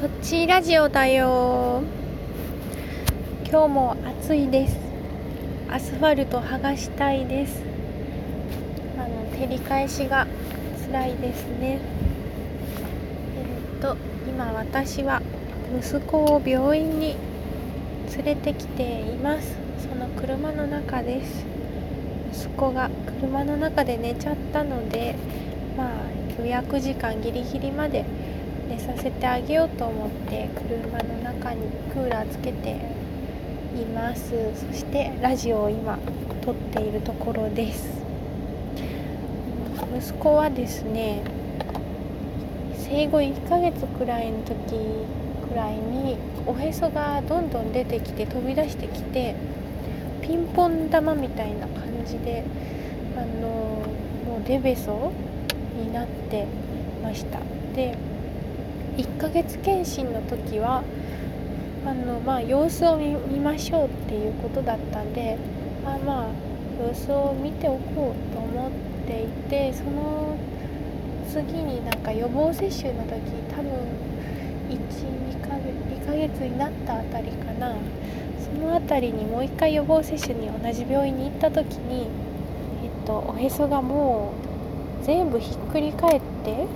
とっちラジオだよ。今日も暑いです。アスファルト剥がしたいです。あの照り返しが辛いですね。えっ、と今私は息子を病院に連れてきています。その車の中です。息子が車の中で寝ちゃったのでまあ予約時間ギリギリまで寝させてあげようと思って車の中にクーラーつけています。そしてラジオを今撮っているところです。息子はですね生後1ヶ月くらいの時くらいにおへそがどんどん出てきて飛び出してきてピンポン玉みたいな感じであのもうデベソになってました。で1ヶ月検診の時はあの、まあ、様子を見ましょうっていうことだったんでまあまあ様子を見ておこうと思っていてその次になんか予防接種の時多分12ヶ月 ,2 ヶ月になったあたりかな。その辺りにもう一回予防接種に同じ病院に行った時に、えっと、おへそがもう全部ひっくり返って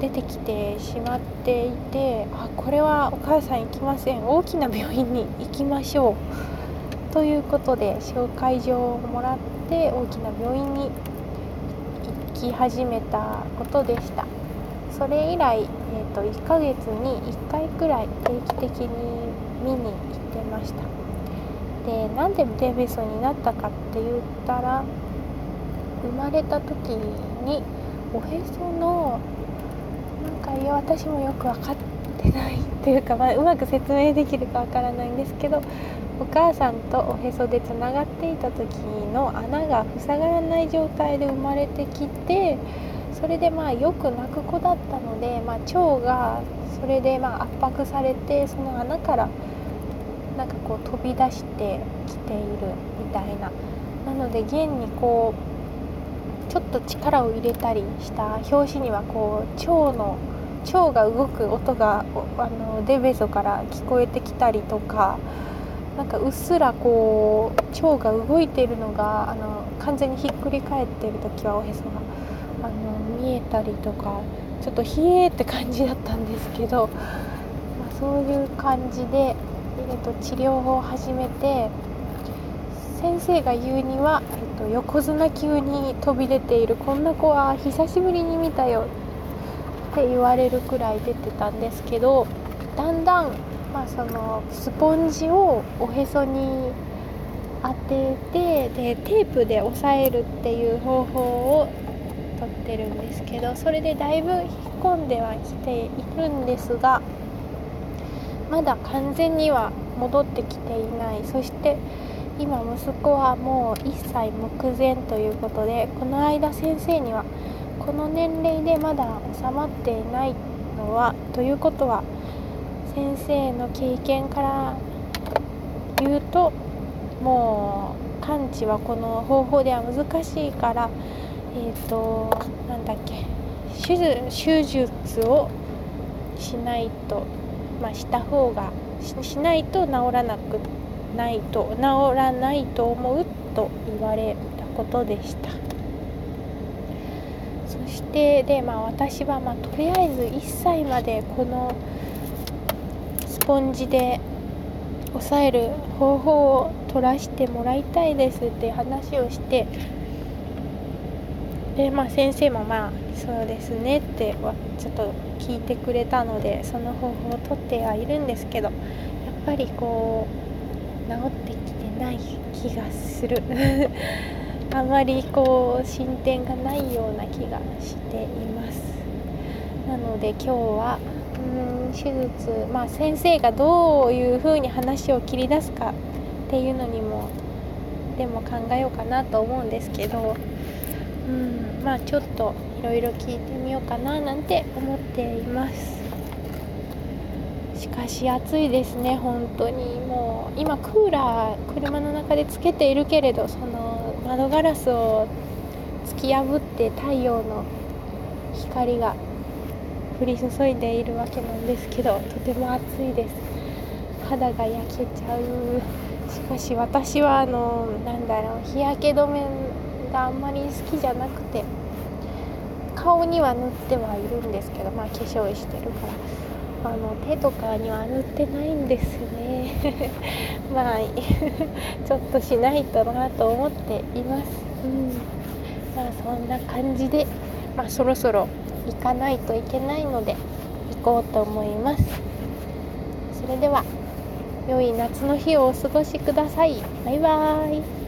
出てきてしまっていてあこれはお母さん行きません。大きな病院に行きましょう。ということで紹介状をもらって大きな病院に行き始めたことでした。それ以来、えーと、1ヶ月に1回くらい定期的に見に行ってました。でなんでデベソになったかって言ったら生まれた時におへそのなんかいや私もよく分かってないっていうか、まあ、うまく説明できるかわからないんですけどお母さんとおへそでつながっていた時の穴が塞がらない状態で生まれてきてそれでまあよく泣く子だったので、まあ、腸がそれでまあ圧迫されてその穴からなんかこう飛び出してきているみたいな。なので現にこうちょっと力を入れたりした表紙にはこう腸の腸が動く音があのデベソから聞こえてきたりとかなんかうっすらこう腸が動いているのがあの完全にひっくり返っている時はおへそがあの見えたりとかちょっと冷えって感じだったんですけど、まあ、そういう感じで、えー、と治療を始めて先生が言うには、えっと、横綱級に飛び出ているこんな子は久しぶりに見たよって言われるくらい出てたんですけどだんだん、まあ、そのスポンジをおへそに当ててでテープで押さえるっていう方法をとってるんですけどそれでだいぶ引っ込んではきているんですがまだ完全には戻ってきていない。そして今息子はもう1歳目前ということでこの間先生にはこの年齢でまだ収まっていないのはということは先生の経験から言うともう完治はこの方法では難しいからえっ、ー、となんだっけ手術をしないとまあした方がしないと治らなくてないと治らないと思うと言われたことでした。そしてでまあ私はまあとりあえず1歳までこのスポンジで押さえる方法を取らせてもらいたいですって話をしてでまあ先生もまあそうですねってちょっと聞いてくれたのでその方法をとってはいるんですけどやっぱりこうってきてない気がする。あまりこう進展がないような気がしています。なので今日はうん手術まあ先生がどういうふうに話を切り出すかっていうのにもでも考えようかなと思うんですけどうんまあちょっといろいろ聞いてみようかななんて思っています。しかし暑いですね本当に。もう今クーラー車の中でつけているけれどその窓ガラスを突き破って太陽の光が降り注いでいるわけなんですけどとても暑いです。肌が焼けちゃう。しかし私はあのなんだろう日焼け止めがあんまり好きじゃなくて顔には塗ってはいるんですけどまあ化粧してるから。あの手とかには塗ってないんですね。まあ ちょっとしないとなと思っています。うん。まあそんな感じでまあそろそろ行かないといけないので行こうと思います。それでは良い夏の日をお過ごしください。バイバーイ。